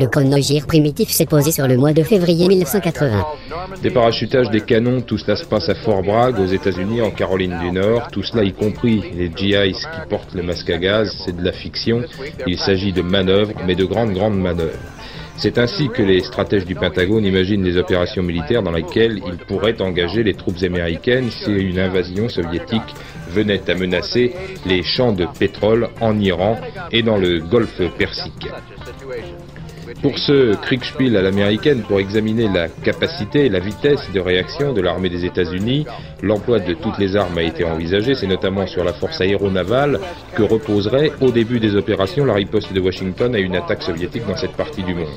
Le chronogir primitif s'est posé sur le mois de février 1980. Des parachutages, des canons, tout cela se passe à Fort Bragg, aux États-Unis, en Caroline du Nord. Tout cela, y compris les GIs qui portent le masque à gaz, c'est de la fiction. Il s'agit de manœuvres, mais de grandes, grandes manœuvres. C'est ainsi que les stratèges du Pentagone imaginent des opérations militaires dans lesquelles ils pourraient engager les troupes américaines si une invasion soviétique venait à menacer les champs de pétrole en Iran et dans le golfe Persique. Pour ce Kriegspiel à l'américaine, pour examiner la capacité et la vitesse de réaction de l'armée des États-Unis, l'emploi de toutes les armes a été envisagé. C'est notamment sur la force aéronavale que reposerait au début des opérations la riposte de Washington à une attaque soviétique dans cette partie du monde.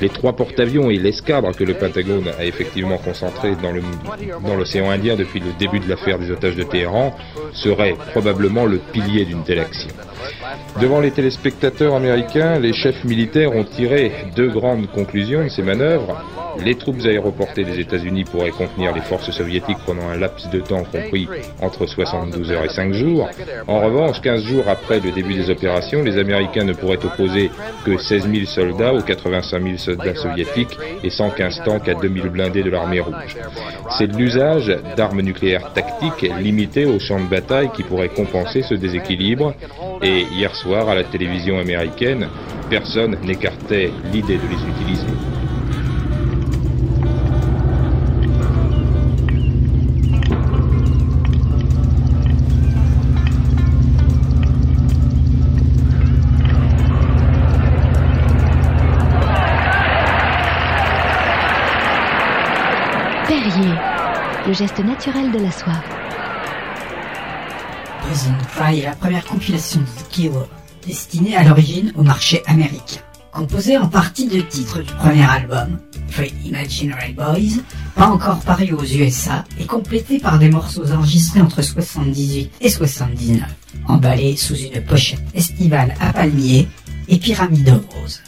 Les trois porte-avions et l'escadre que le Pentagone a effectivement concentrés dans l'océan Indien depuis le début de l'affaire des otages de Téhéran seraient probablement le pilier d'une telle action. Devant les téléspectateurs américains, les chefs militaires ont tiré deux grandes conclusions de ces manœuvres. Les troupes aéroportées des États-Unis pourraient contenir les forces soviétiques pendant un laps de temps compris entre 72 heures et 5 jours. En revanche, 15 jours après le début des opérations, les Américains ne pourraient opposer que 16 000 soldats aux 85 000 soldats soviétiques et 115 tanks à 2000 blindés de l'armée rouge. C'est l'usage d'armes nucléaires tactiques limitées aux champs de bataille qui pourrait compenser ce déséquilibre. Et hier soir, à la télévision américaine, personne n'écartait l'idée de les utiliser. Perrier, le geste naturel de la soie. Prison Cry est la première compilation de Kilo, destinée à l'origine au marché américain. Composée en partie de titres du premier album, Three Imaginary Boys, pas encore paru aux USA, et complétée par des morceaux enregistrés entre 78 et 79, emballés sous une pochette estivale à palmiers et pyramide rose.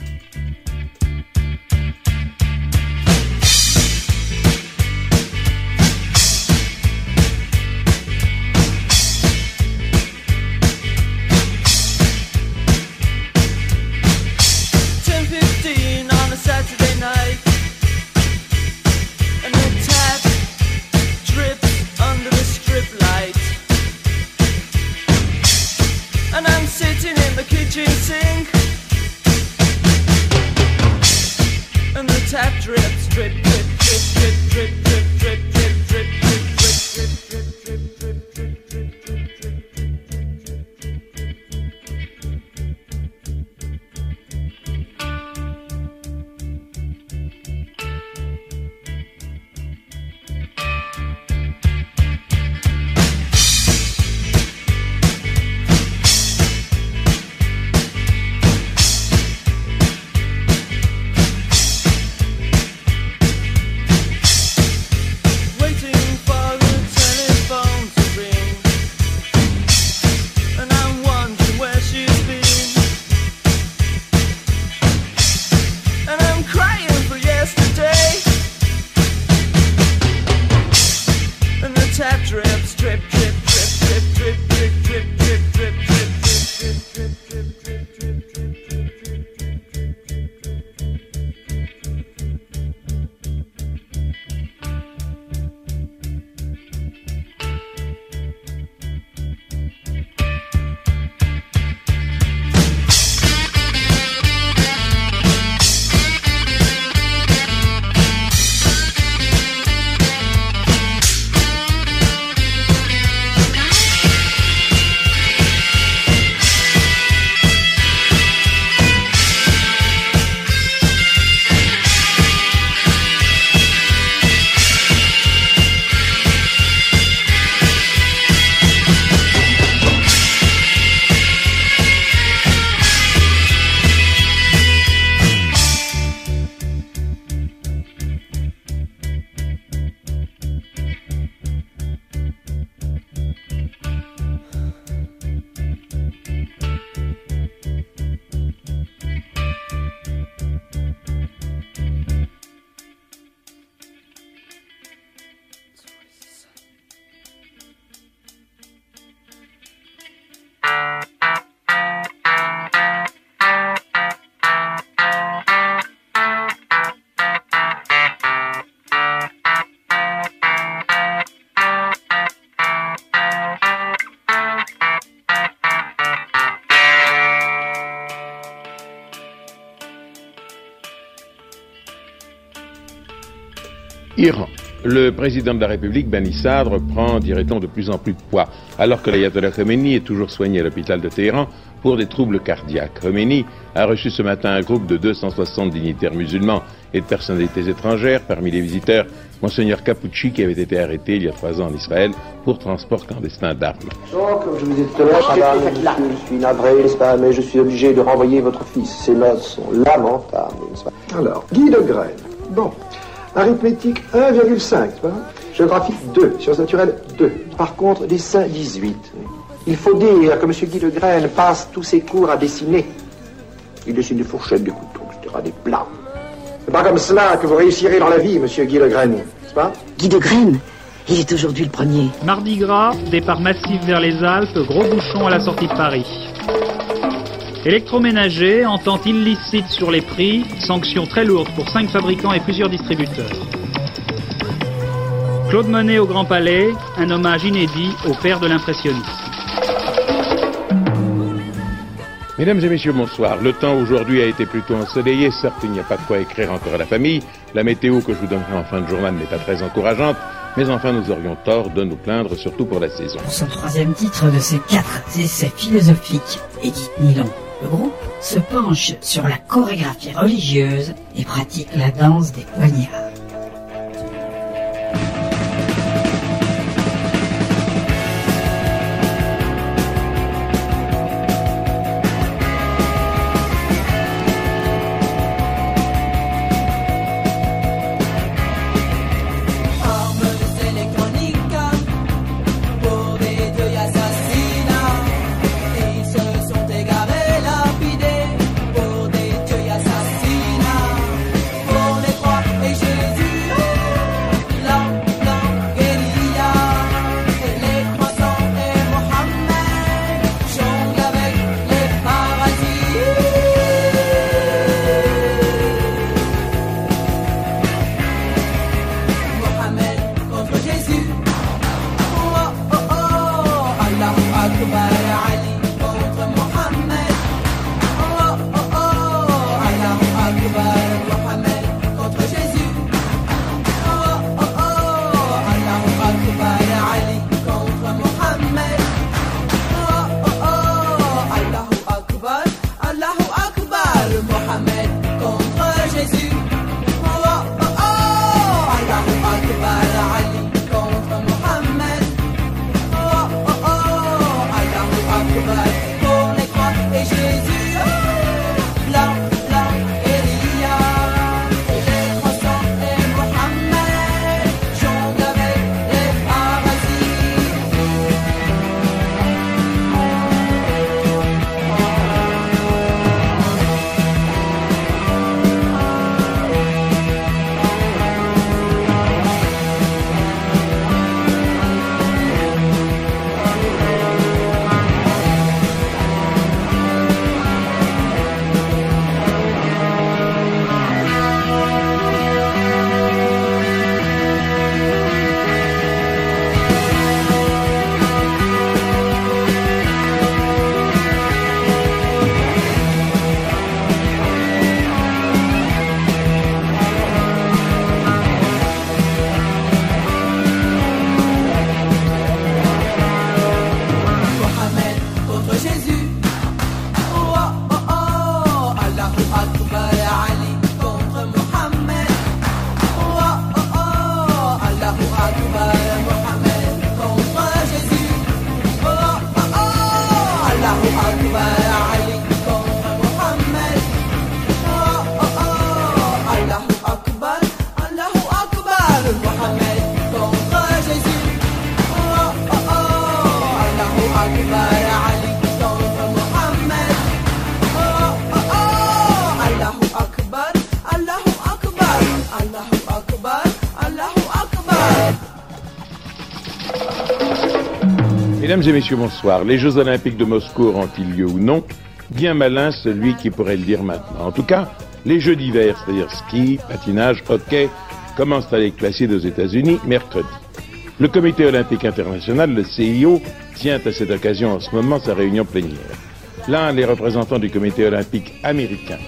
Le président de la République, Ben Sadr, prend, dirait-on, de plus en plus de poids, alors que l'ayatollah Khomeini est toujours soigné à l'hôpital de Téhéran pour des troubles cardiaques. Khomeini a reçu ce matin un groupe de 260 dignitaires musulmans et de personnalités étrangères. Parmi les visiteurs, Monseigneur Capucci, qui avait été arrêté il y a trois ans en Israël pour transport clandestin d'armes. Donc, je vous ai dit tout à l'heure, madame, je suis navré, n'est-ce pas, mais je suis obligé de renvoyer votre fils. Ses notes sont lamentables, n'est-ce pas Alors, Guy de Graine. Bon. Arithmétique 1,5, Géographie 2, sciences naturelles 2. Par contre, dessin 18. Il faut dire que M. Guy de Graine passe tous ses cours à dessiner. Il dessine des fourchettes, des couteaux, etc., des plats. C'est pas comme cela que vous réussirez dans la vie, Monsieur Guy de Graine, n'est-ce pas? Guy de Graine? Il est aujourd'hui le premier. Mardi gras, départ massif vers les Alpes, gros bouchon à la sortie de Paris. Électroménager, entente illicite sur les prix, sanctions très lourdes pour cinq fabricants et plusieurs distributeurs. Claude Monet au Grand Palais, un hommage inédit au père de l'impressionnisme. Mesdames et messieurs, bonsoir. Le temps aujourd'hui a été plutôt ensoleillé. Certes, il n'y a pas de quoi écrire encore à la famille. La météo que je vous donnerai en fin de journal n'est pas très encourageante. Mais enfin, nous aurions tort de nous plaindre, surtout pour la saison. Pour son troisième titre de ces quatre essais philosophiques, Edith Nilon le groupe se penche sur la chorégraphie religieuse et pratique la danse des poignards. Et messieurs, bonsoir. Les Jeux Olympiques de Moscou auront-ils lieu ou non? Bien malin celui qui pourrait le dire maintenant. En tout cas, les Jeux d'hiver, c'est-à-dire ski, patinage, hockey, commencent à les classer aux États-Unis mercredi. Le Comité olympique international, le CIO, tient à cette occasion en ce moment sa réunion plénière. Là, les représentants du Comité olympique américain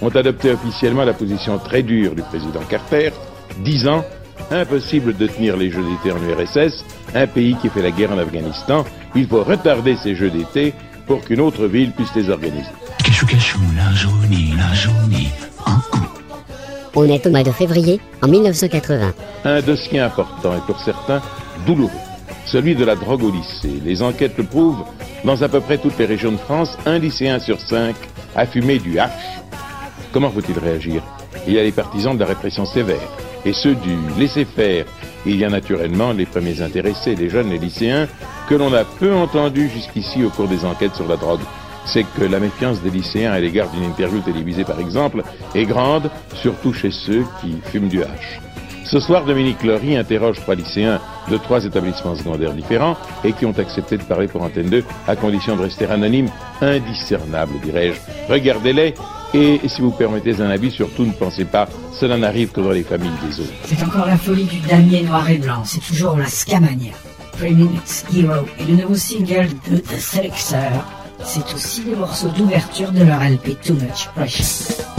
ont adopté officiellement la position très dure du président Carter, disant Impossible de tenir les Jeux d'été en URSS, un pays qui fait la guerre en Afghanistan. Il faut retarder ces Jeux d'été pour qu'une autre ville puisse les organiser. On est au mois de février en 1980. Un dossier important et pour certains douloureux. Celui de la drogue au lycée. Les enquêtes le prouvent. Dans à peu près toutes les régions de France, un lycéen sur cinq a fumé du H. Comment faut-il réagir? Il y a les partisans de la répression sévère et ceux du laisser-faire. Il y a naturellement les premiers intéressés, les jeunes, les lycéens, que l'on a peu entendus jusqu'ici au cours des enquêtes sur la drogue c'est que la méfiance des lycéens à l'égard d'une interview télévisée par exemple est grande, surtout chez ceux qui fument du hache. Ce soir, Dominique Laurie interroge trois lycéens de trois établissements secondaires différents et qui ont accepté de parler pour Antenne 2 à condition de rester anonymes, indiscernables, dirais-je. Regardez-les et si vous permettez un avis, surtout ne pensez pas, cela n'arrive que dans les familles des autres. C'est encore la folie du damier noir et blanc, c'est toujours la scamania. Three Minutes Hero est le nouveau single de The Selector c'est aussi des morceaux d'ouverture de leur LP Too Much Pressure.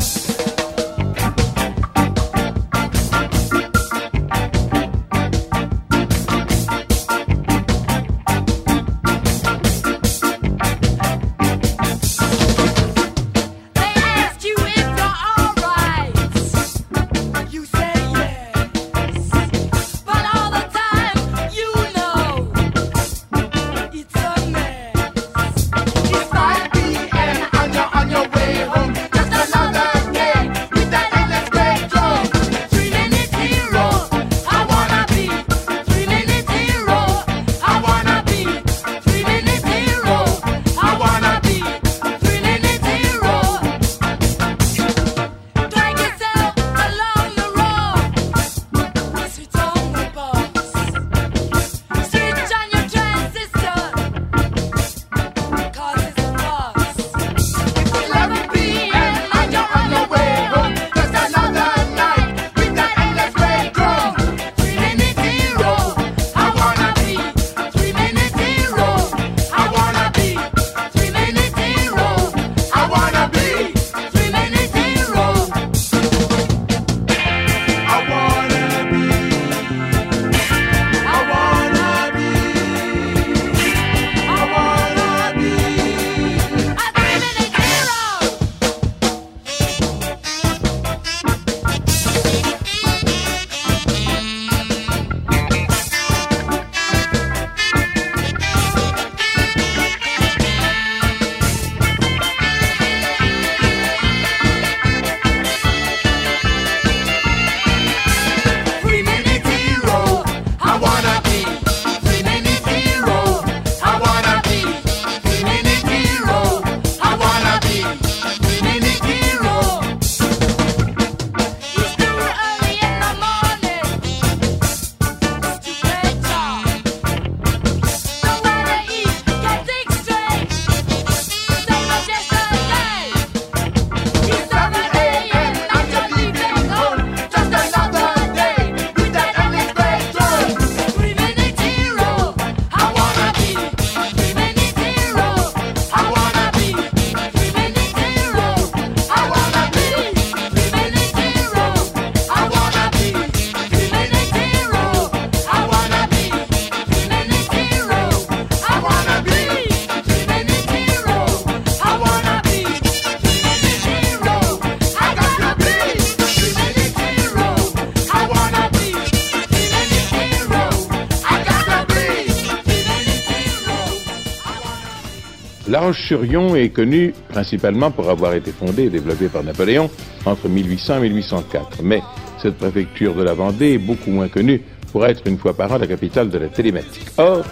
Roche-sur-Yon est connue principalement pour avoir été fondée et développée par Napoléon entre 1800 et 1804. Mais cette préfecture de la Vendée est beaucoup moins connue pour être une fois par an la capitale de la télématique. Or,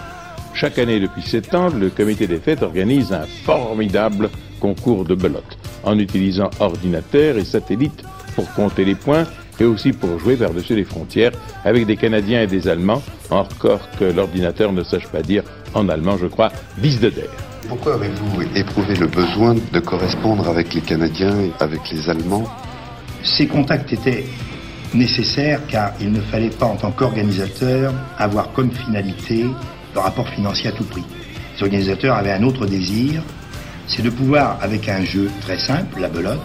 chaque année depuis sept ans, le comité des fêtes organise un formidable concours de belote en utilisant ordinateurs et satellites pour compter les points et aussi pour jouer par-dessus les frontières avec des Canadiens et des Allemands, encore que l'ordinateur ne sache pas dire en allemand, je crois, bis de der. Pourquoi avez-vous éprouvé le besoin de correspondre avec les Canadiens et avec les Allemands? Ces contacts étaient nécessaires car il ne fallait pas, en tant qu'organisateur, avoir comme finalité le rapport financier à tout prix. Les organisateurs avaient un autre désir, c'est de pouvoir, avec un jeu très simple, la belote,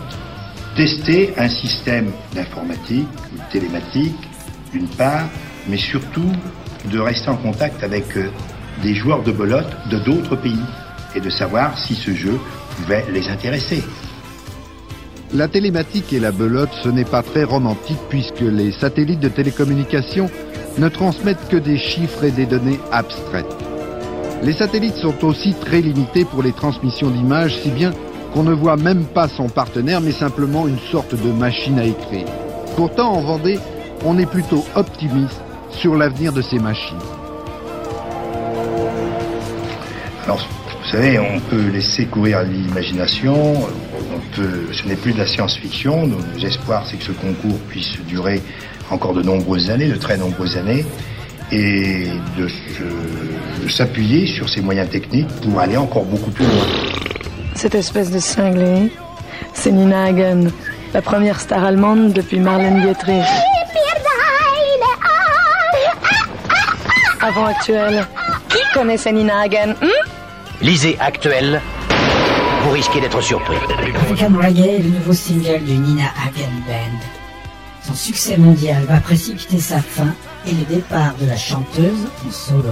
tester un système d'informatique ou télématique d'une part, mais surtout de rester en contact avec euh, des joueurs de belote de d'autres pays et de savoir si ce jeu pouvait les intéresser. La télématique et la belote, ce n'est pas très romantique puisque les satellites de télécommunication ne transmettent que des chiffres et des données abstraites. Les satellites sont aussi très limités pour les transmissions d'images, si bien qu'on ne voit même pas son partenaire, mais simplement une sorte de machine à écrire. Pourtant, en Vendée, on est plutôt optimiste sur l'avenir de ces machines. Alors, vous savez, on peut laisser courir l'imagination, on peut, ce n'est plus de la science-fiction, nos espoirs c'est que ce concours puisse durer encore de nombreuses années, de très nombreuses années, et de, s'appuyer sur ces moyens techniques pour aller encore beaucoup plus loin. Cette espèce de cinglé, c'est Nina Hagen, la première star allemande depuis Marlène Dietrich. Avant actuel, qui connaissait Nina Hagen hmm? Lisez Actuel, vous risquez d'être surpris. Le nouveau single du Nina Hagen Band. Son succès mondial va précipiter sa fin et le départ de la chanteuse en solo.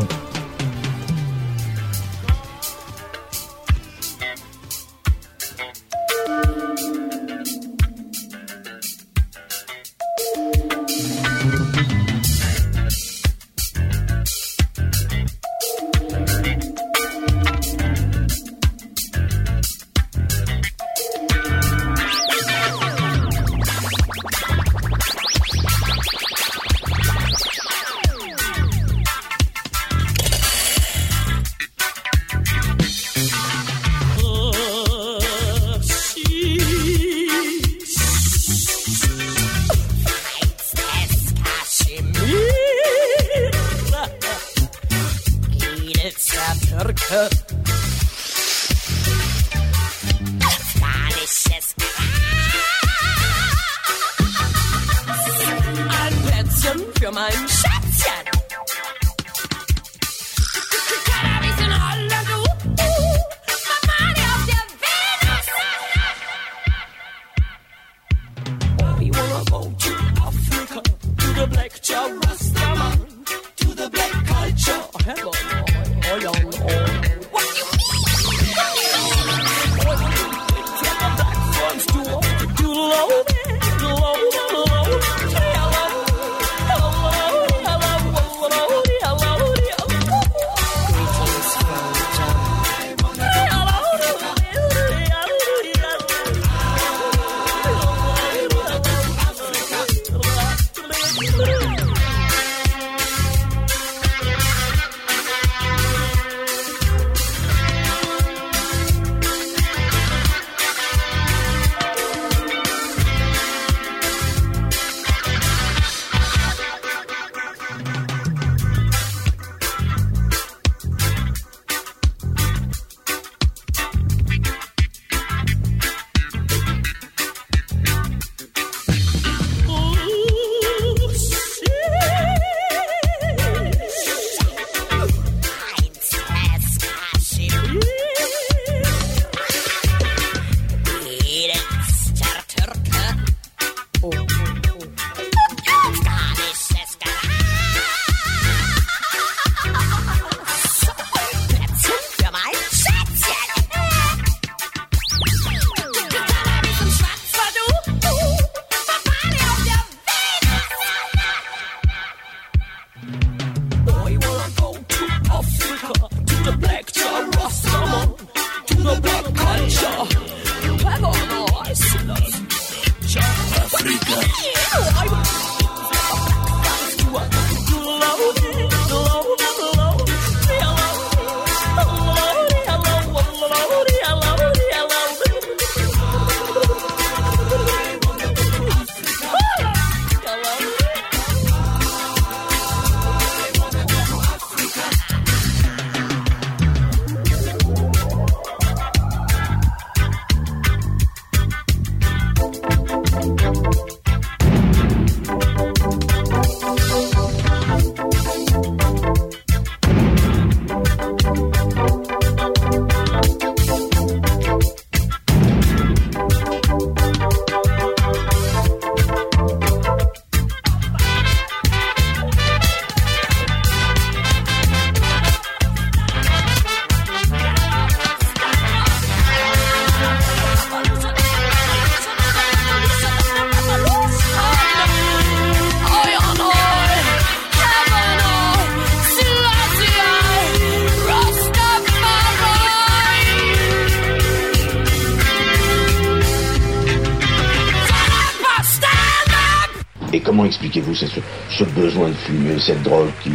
Expliquez-vous ce, ce besoin de fumer, cette drogue qui,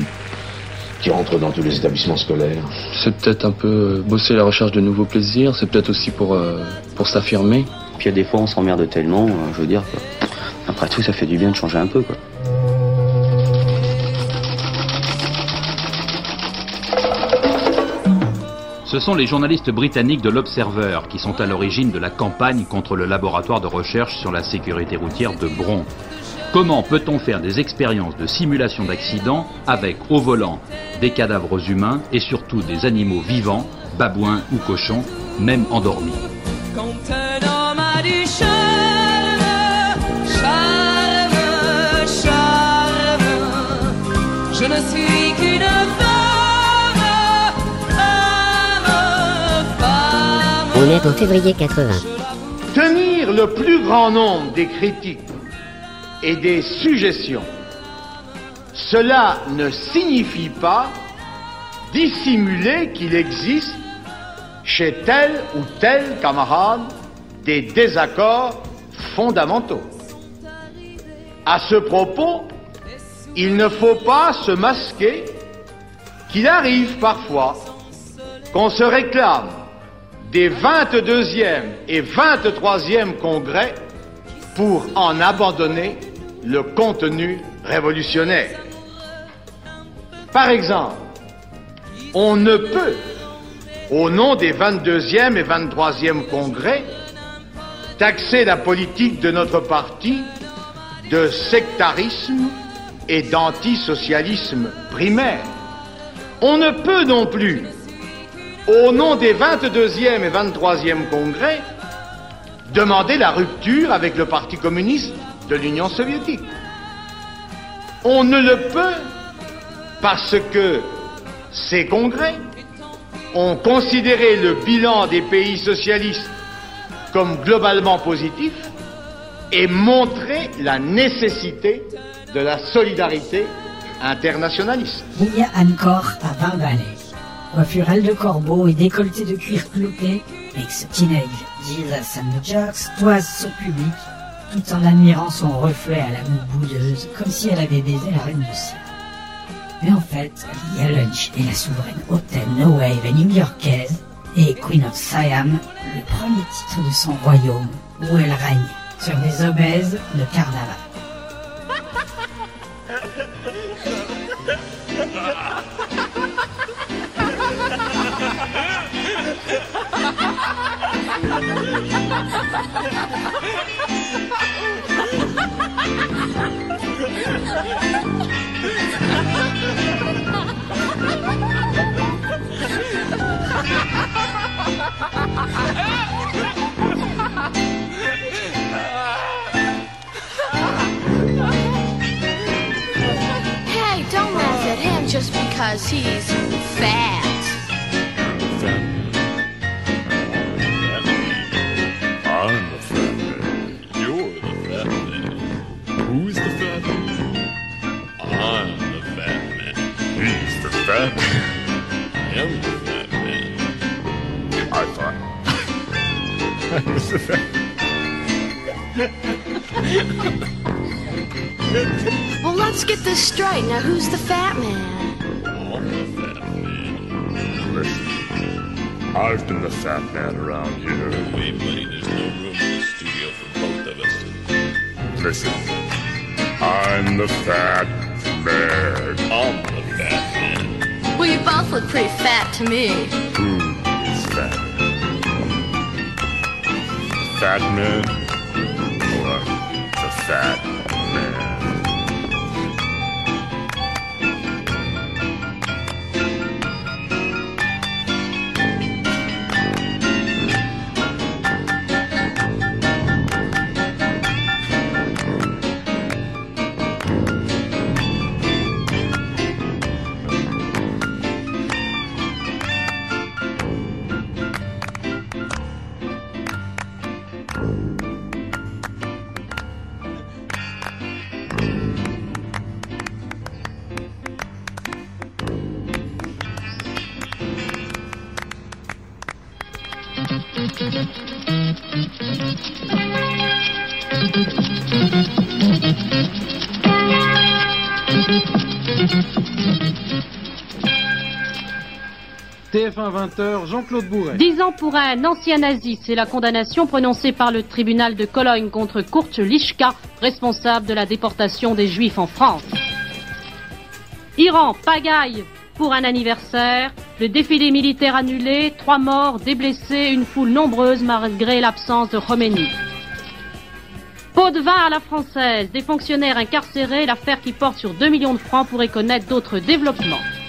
qui rentre dans tous les établissements scolaires C'est peut-être un peu bosser la recherche de nouveaux plaisirs, c'est peut-être aussi pour, euh, pour s'affirmer. Puis il y a des fois on s'emmerde tellement, euh, je veux dire, quoi. après tout ça fait du bien de changer un peu quoi. Ce sont les journalistes britanniques de l'Observer qui sont à l'origine de la campagne contre le laboratoire de recherche sur la sécurité routière de Bron. Comment peut-on faire des expériences de simulation d'accident avec au volant des cadavres humains et surtout des animaux vivants, babouins ou cochons, même endormis? Quand un homme a du charme, charme, charme, je ne suis qu'une femme, femme, femme. On est en février 80. Tenir le plus grand nombre des critiques et des suggestions, cela ne signifie pas dissimuler qu'il existe chez tel ou tel camarade des désaccords fondamentaux. À ce propos, il ne faut pas se masquer qu'il arrive parfois qu'on se réclame des 22e et 23e congrès pour en abandonner le contenu révolutionnaire. Par exemple, on ne peut, au nom des 22e et 23e congrès, taxer la politique de notre parti de sectarisme et d'antisocialisme primaire. On ne peut non plus, au nom des 22e et 23e congrès, demander la rupture avec le Parti communiste de l'Union soviétique. On ne le peut parce que ces congrès ont considéré le bilan des pays socialistes comme globalement positif et montré la nécessité de la solidarité internationaliste. Il y a encore à 20 balais. Coiffure de corbeau et décolleté de cuir clouté, ex teenage Jesus and the Jocks toise son public tout en admirant son reflet à la moue boudeuse, comme si elle avait baisé la reine du ciel. Mais en fait, Lia Lunch est la souveraine hôtel No Wave new-yorkaise et Queen of Siam, le premier titre de son royaume, où elle règne sur des obèses de carnaval. because he's fat. I'm the fat man. You're the fat man. Who's the fat man? I'm the fat man. He's the fat man. I am the fat man. I thought I was the fat Well, let's get this straight. Now, who's the fat man? I've been the fat man around here. Wait, buddy, there's no room in the studio for both of us. Listen, I'm the fat man. I'm the fat man. Well, you both look pretty fat to me. Who is fat? Fat man or the fat Oh. TF1 20h, Jean-Claude Bourret. 10 ans pour un ancien nazi, c'est la condamnation prononcée par le tribunal de Cologne contre Kurt Lischka, responsable de la déportation des Juifs en France. Iran, pagaille pour un anniversaire, le défilé militaire annulé, trois morts, des blessés, une foule nombreuse malgré l'absence de Khomeini. Pot de vin à la française, des fonctionnaires incarcérés, l'affaire qui porte sur 2 millions de francs pourrait connaître d'autres développements.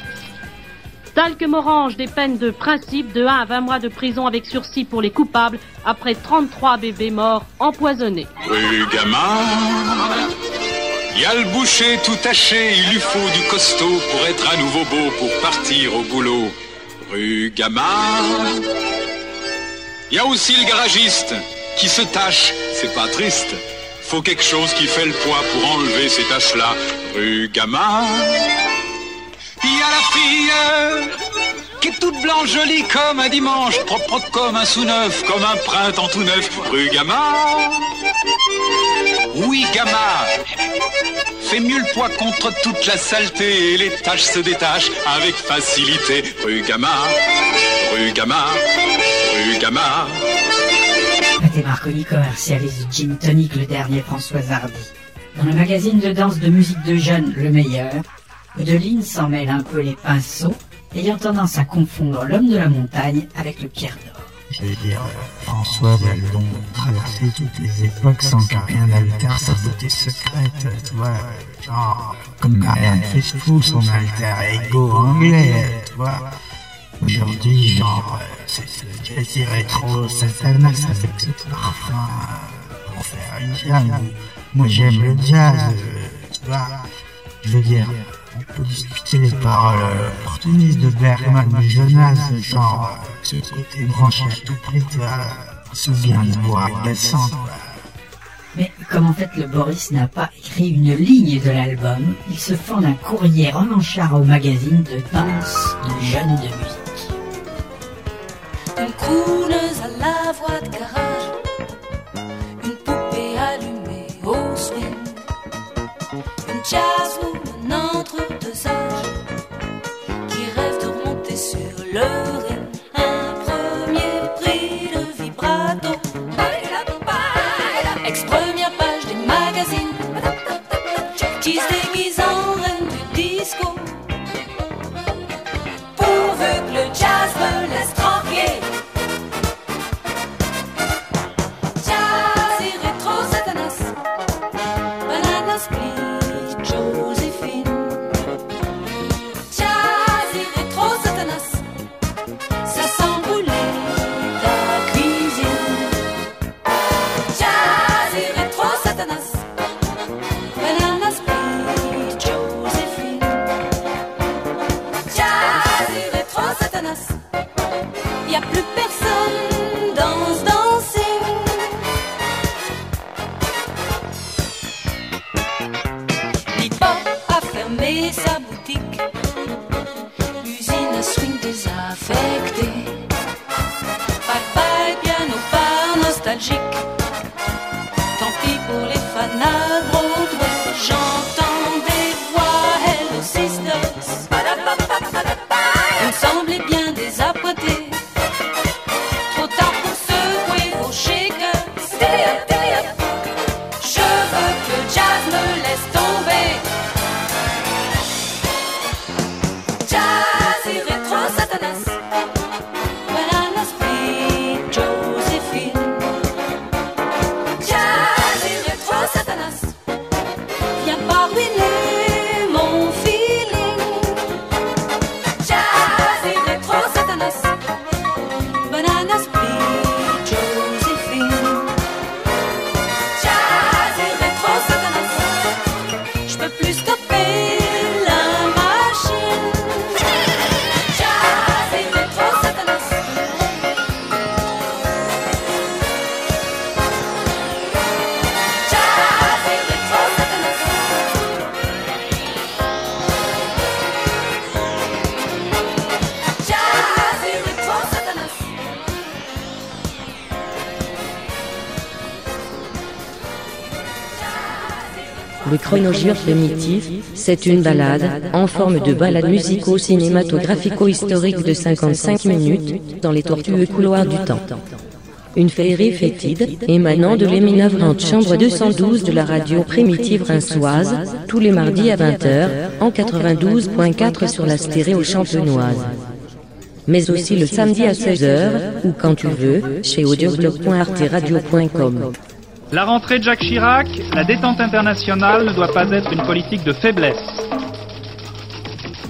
Talc Morange, des peines de principe de 1 à 20 mois de prison avec sursis pour les coupables après 33 bébés morts empoisonnés. Rue Gamin. Y a le boucher tout taché, il lui faut du costaud pour être à nouveau beau pour partir au boulot. Rue Gamin. Y a aussi le garagiste qui se tâche, c'est pas triste. Faut quelque chose qui fait le poids pour enlever ces taches-là. Rue Gamin. Il y a la fille qui est toute blanche, jolie comme un dimanche, propre, comme un sous-neuf, comme un printemps tout neuf, rue Gamma. Oui, Gamma. Fait mieux le poids contre toute la saleté et les taches se détachent avec facilité. Rue Gamma, rue Gamma, rue Gamma. Pathé Marconi commercialise Gin Tonic, le dernier François Hardy. Dans le magazine de danse de musique de jeunes, Le Meilleur, Odeline s'en mêle un peu les pinceaux, ayant tendance à confondre l'homme de la montagne avec le pierre d'or. Je veux dire, François a long traversé toutes les époques sans qu'un rien n'altère sa beauté secrète, tu vois. Genre, comme Marianne Faithfull, son alter ego anglais, tu vois. Aujourd'hui, genre, euh, c'est ce jazzy rétro satanas avec ce parfum pour faire une jam. Moi j'aime le jazz, euh, tu vois. Je veux dire, on peut discuter les paroles euh, opportunistes de Bergman, de Jonas, genre, euh, ce côté branché à tout prix, tu vois. Souviens de voix agaçante, quoi. Mais comme en fait le Boris n'a pas écrit une ligne de l'album, il se fend d'un courrier remanchard au magazine de danse de jeunes de musique. Une crooneuse à la voix de garage, entre Le chronogire primitif, c'est une balade, en forme de balade musico-cinématographico-historique de 55 minutes, dans les tortueux couloirs du temps. Une féerie fétide, émanant de l'éminavrante chambre 212 de la radio primitive rinçoise, tous les mardis à 20h, en 92.4 sur la stéréo champenoise. Mais aussi le samedi à 16h, ou quand tu veux, chez audioblog.arteradio.com. La rentrée de Jacques Chirac, la détente internationale ne doit pas être une politique de faiblesse.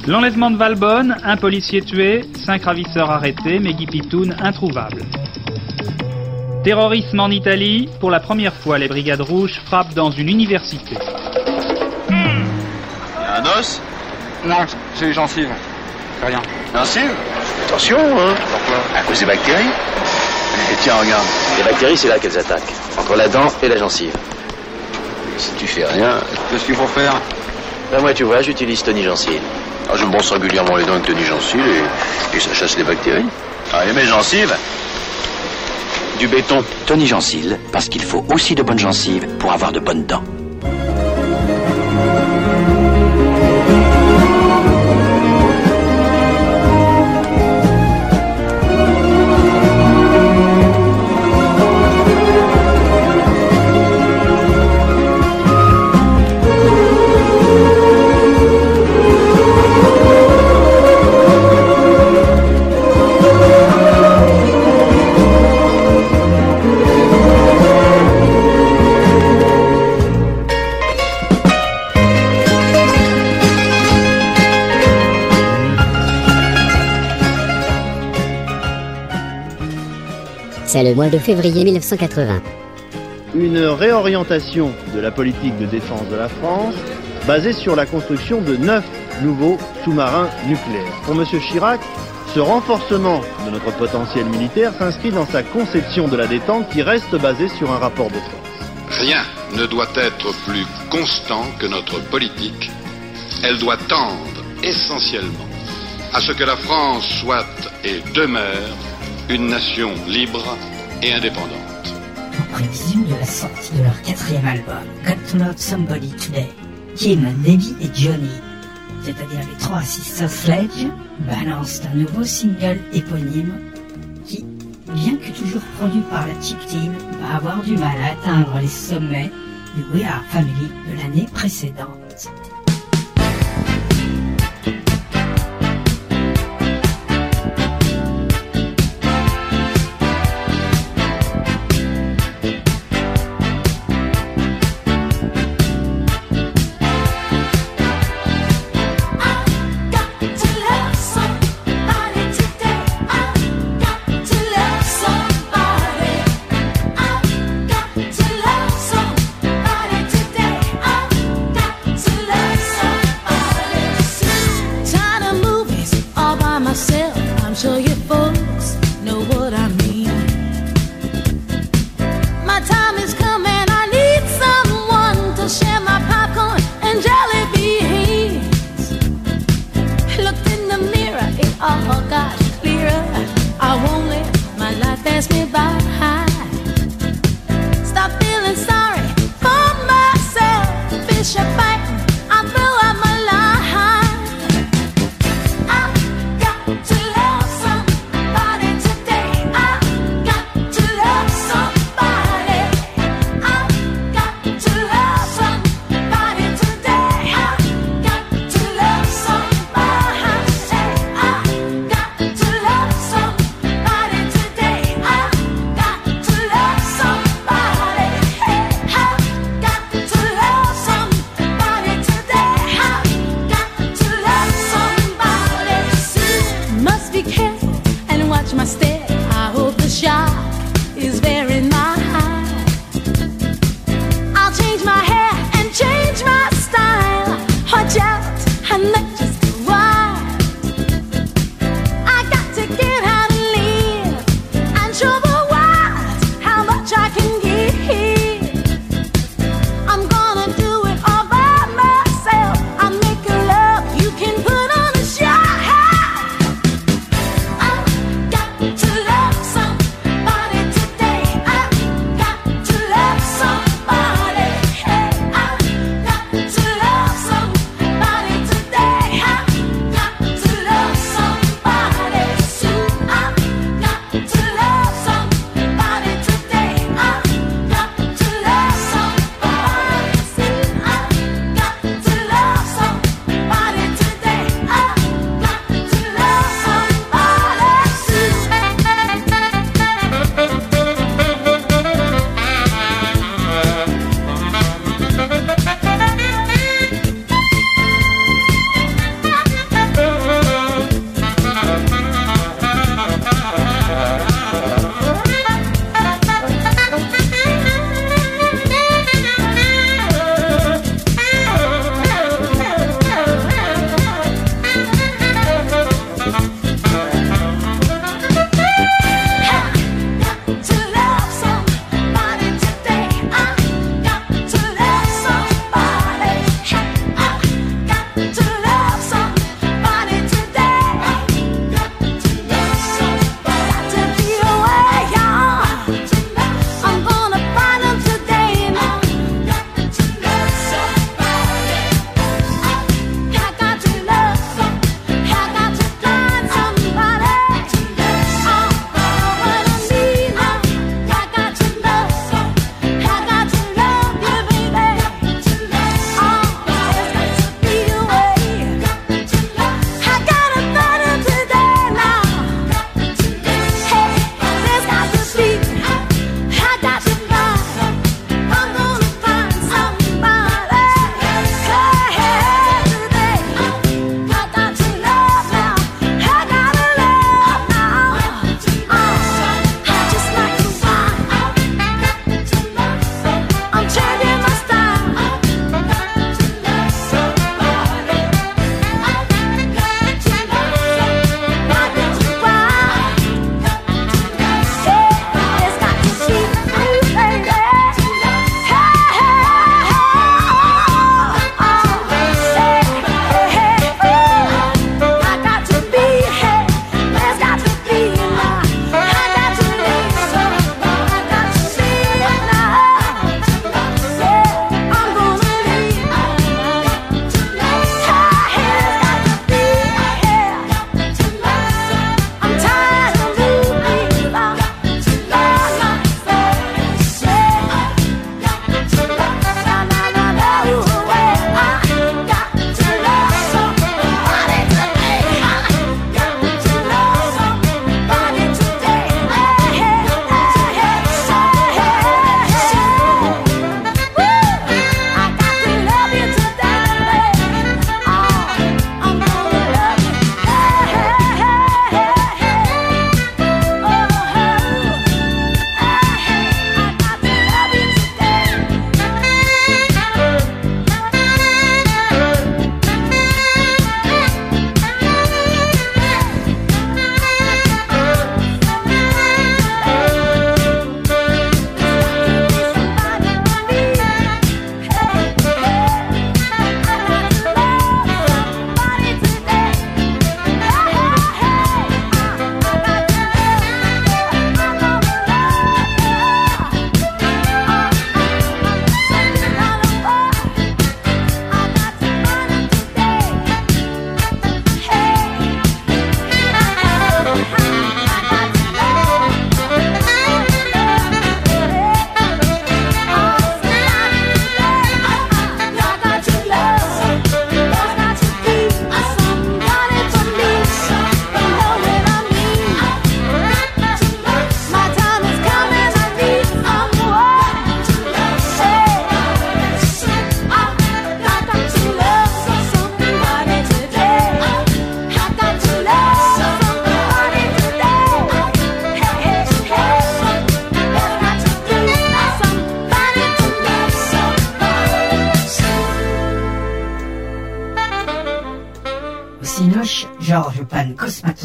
L'enlèvement de Valbonne, un policier tué, cinq ravisseurs arrêtés, mais Guy Pitoun introuvable. Terrorisme en Italie, pour la première fois les brigades rouges frappent dans une université. Un os? Non, j'ai les gencives. C'est rien. Gencives? Attention, hein Pourquoi? À cause des bactéries? Et tiens, regarde. Les bactéries, c'est là qu'elles attaquent. Entre la dent et la gencive. Si tu fais rien, Qu'est-ce qu'il faut faire? Ben moi, tu vois, j'utilise Tony Gencil. ah, je me brosse régulièrement les dents avec Tony Gencil et, et ça chasse les bactéries. Ah, et mes gencives? Du béton. Tony Gencil, parce qu'il faut aussi de bonnes gencives pour avoir de bonnes dents. C'est le mois de février 1980. Une réorientation de la politique de défense de la France basée sur la construction de neuf nouveaux sous-marins nucléaires. Pour M. Chirac, ce renforcement de notre potentiel militaire s'inscrit dans sa conception de la détente qui reste basée sur un rapport de force. Rien ne doit être plus constant que notre politique. Elle doit tendre essentiellement à ce que la France soit et demeure une nation libre et indépendante. En prévision de la sortie de leur quatrième album, Got to Love Somebody Today, Kim, Debbie et Johnny, c'est-à-dire les trois Sisters Sledge, balancent un nouveau single éponyme qui, bien que toujours produit par la Chick Team, va avoir du mal à atteindre les sommets du We Are Family de l'année précédente.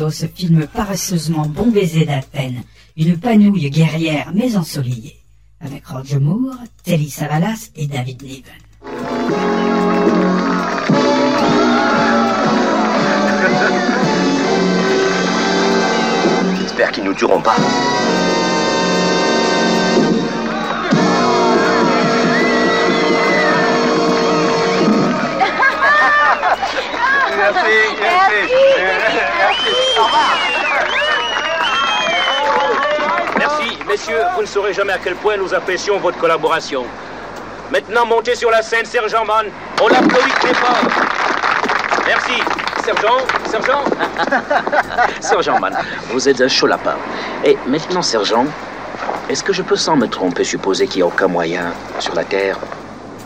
Cosmatos filme paresseusement Bon baiser d'Athènes, une panouille guerrière mais ensoleillée, avec Roger Moore, Telly Savalas et David Niven. J'espère qu'ils nous tueront pas. Merci, merci. Merci. Au revoir. Merci, messieurs, vous ne saurez jamais à quel point nous apprécions votre collaboration. Maintenant, montez sur la scène, Sergent Mann. On l'applaudit très fort. Merci. Sergent, sergent. sergent Mann, vous êtes un chaud lapin. Et maintenant, sergent, Est-ce que je peux sans me tromper supposer qu'il n'y a aucun moyen sur la Terre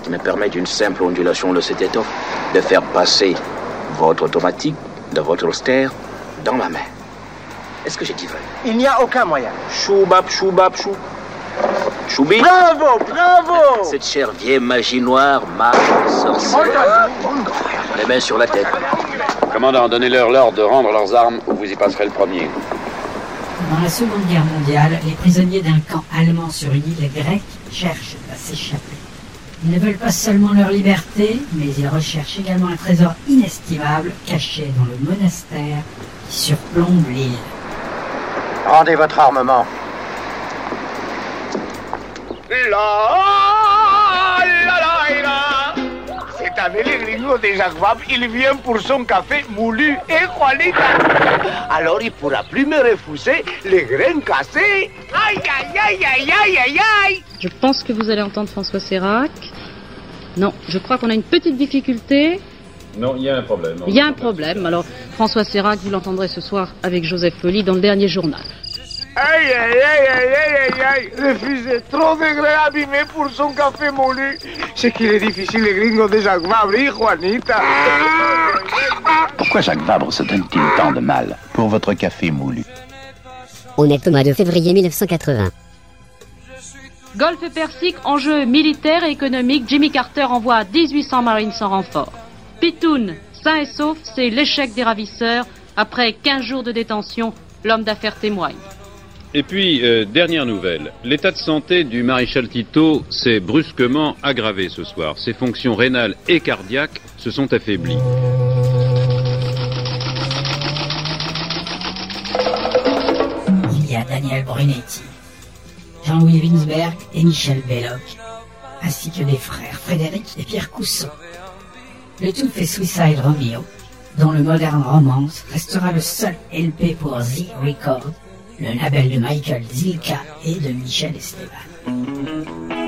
qui me permette d'une simple ondulation de cette étoffe de faire passer votre automatique de votre austère dans ma main? Est-ce que j'ai dit vrai? Il n'y a aucun moyen. Choubap, choubap, chou. Choubi Bravo, bravo Cette chère vieille magie noire marche sorcière. Les mains sur la tête. Commandant, donnez-leur l'ordre de rendre leurs armes ou vous y passerez le premier. Pendant la Seconde Guerre mondiale, les prisonniers d'un camp allemand sur une île grecque cherchent à s'échapper. Ils ne veulent pas seulement leur liberté, mais ils recherchent également un trésor inestimable caché dans le monastère qui surplombe l'île. Rendez votre armement. La, la, la, la. Cette année, le gringo de Jacques Vabre, il vient pour son café moulu et Juanita. Alors il pourra plus me refuser les grains cassés. Aïe, aïe, aïe, aïe, aïe, aïe, aïe. Je pense que vous allez entendre François Sérac. Non, je crois qu'on a une petite difficulté. Non, il y a un problème. Il y a un problème. Alors, François Sérac, vous l'entendrez ce soir avec Joseph Folly dans le dernier journal. Aïe, aïe, aïe, aïe, aïe, aïe, aïe. Refusé trop de grains abîmés pour son café moulu. C'est qu'il est difficile, le gringo de Jacques Vabre et Juanita. Pourquoi Jacques Vabre se donne-t-il tant de mal pour votre café moulu On est au mois de février 1980. Golfe Persique, enjeu militaire et économique, Jimmy Carter envoie 1800 Marines sans renfort. Pitoun, sain et sauf, c'est l'échec des ravisseurs. Après 15 jours de détention, l'homme d'affaires témoigne. Et puis, euh, dernière nouvelle, l'état de santé du maréchal Tito s'est brusquement aggravé ce soir. Ses fonctions rénales et cardiaques se sont affaiblies. Il y a Daniel Brunetti, Jean-Louis Winsberg et Michel Belloc, ainsi que les frères Frédéric et Pierre Cousson. Le tout fait Suicide Romeo, dont le moderne romance restera le seul LP pour The Record, le label de Michael Zilka et de Michel Esteban.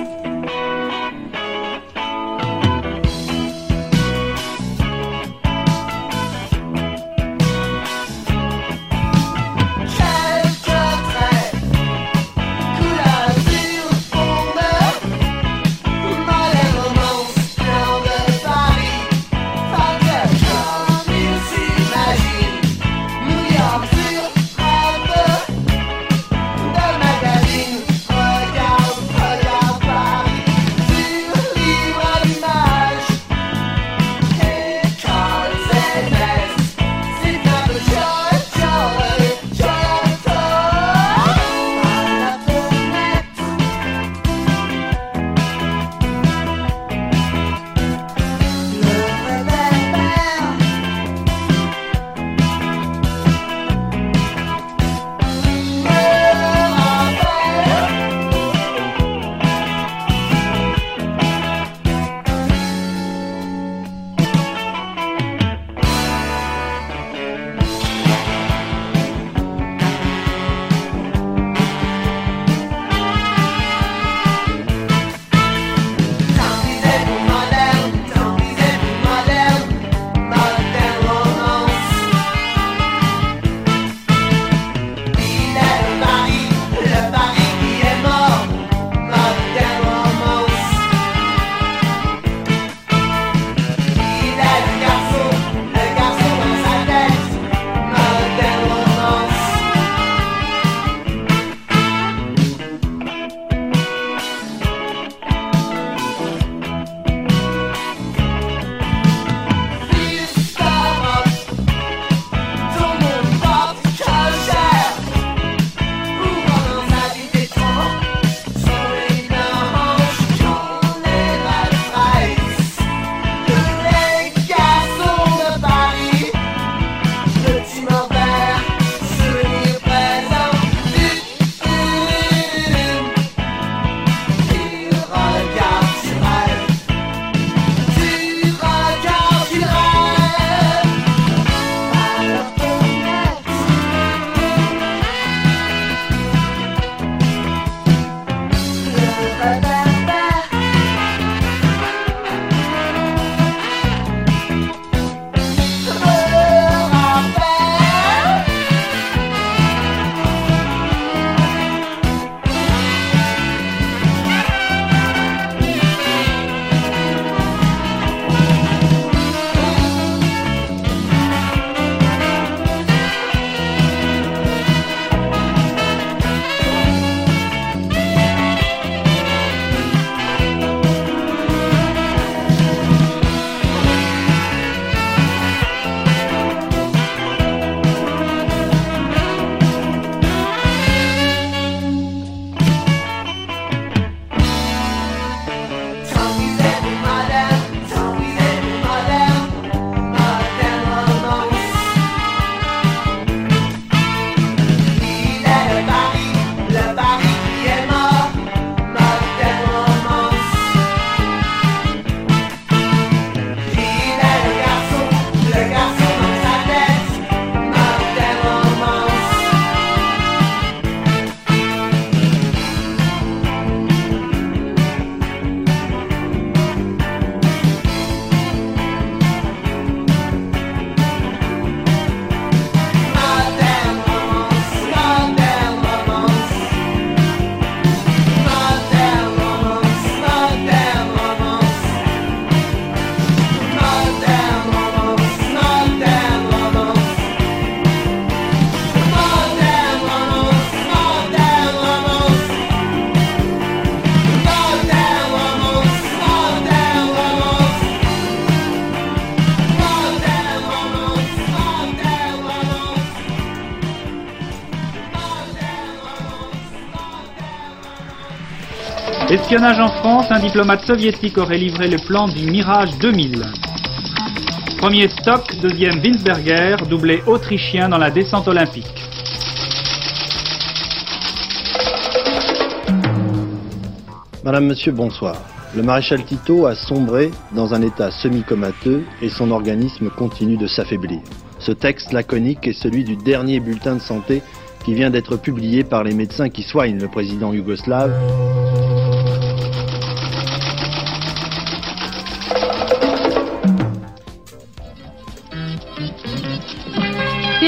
Espionnage en France, un diplomate soviétique aurait livré le plan du Mirage 2000. Premier stock, deuxième Winsberger, doublé autrichien dans la descente olympique. Madame, Monsieur, bonsoir. Le maréchal Tito a sombré dans un état semi-comateux et son organisme continue de s'affaiblir. Ce texte laconique est celui du dernier bulletin de santé qui vient d'être publié par les médecins qui soignent le président yougoslave.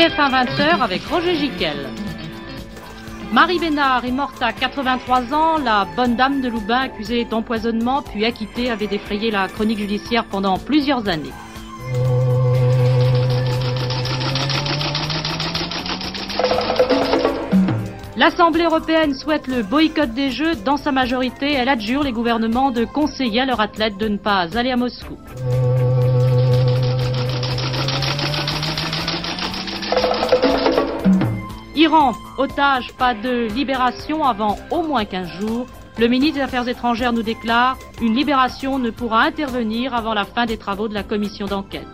TF1 20h avec Roger Giquel. Marie Bénard est morte à 83 ans. La bonne dame de Loubain, accusée d'empoisonnement puis acquittée, avait défrayé la chronique judiciaire pendant plusieurs années. L'Assemblée européenne souhaite le boycott des Jeux. Dans sa majorité, elle adjure les gouvernements de conseiller à leurs athlètes de ne pas aller à Moscou. Iran, otage, pas de libération avant au moins 15 jours. Le ministre des Affaires étrangères nous déclare une libération ne pourra intervenir avant la fin des travaux de la commission d'enquête.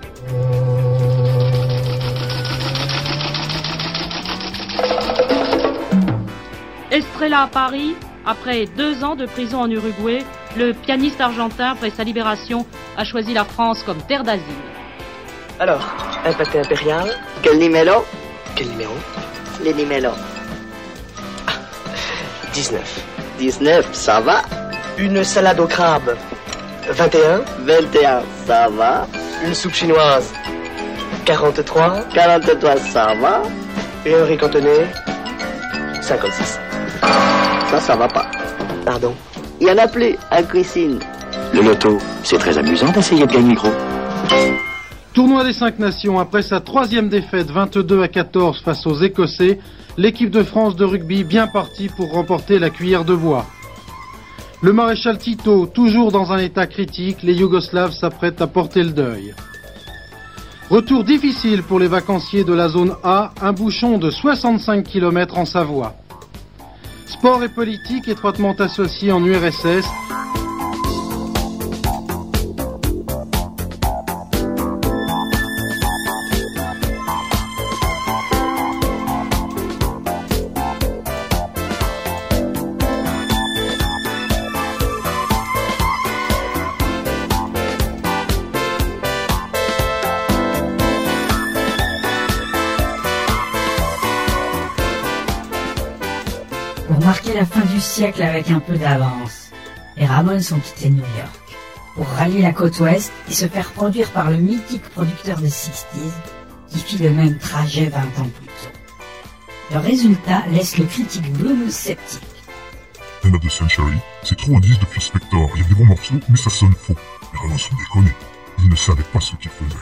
Estrella à Paris, après deux ans de prison en Uruguay, le pianiste argentin, après sa libération, a choisi la France comme terre d'asile. Alors, un pâté impérial Quel numéro? Quel numéro? Les numéros. 19. 19, ça va? Une salade au crabe 21. 21, ça va Une soupe chinoise 43. 43, ça va Et un riz cantonné 56. Ça, ça va pas. Pardon? Il y en a plus à cuisine. Le loto, c'est très amusant d'essayer de gagner gros. Tournoi des cinq nations, après sa troisième défaite 22 à 14 face aux Écossais, l'équipe de France de rugby bien partie pour remporter la cuillère de bois. Le maréchal Tito, toujours dans un état critique, les Yougoslaves s'apprêtent à porter le deuil. Retour difficile pour les vacanciers de la zone A, un bouchon de 65 km en Savoie. Sport et politique étroitement associés en URSS, siècle avec un peu d'avance, les Ramones ont quitté New York pour rallier la côte ouest et se faire produire par le mythique producteur des 60s qui fit le même trajet 20 ans plus tôt. Le résultat laisse le critique blues sceptique. End of the Century, c'est trop un disque de Phil Spector. Il y a des bons morceaux, mais ça sonne faux. Les Ramones sont déconnés. Ils ne savaient pas ce qu'ils faisaient.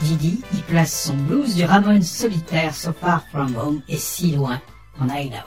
Didi y place son blues du Ramones solitaire So Far From Home et si loin en Idaho.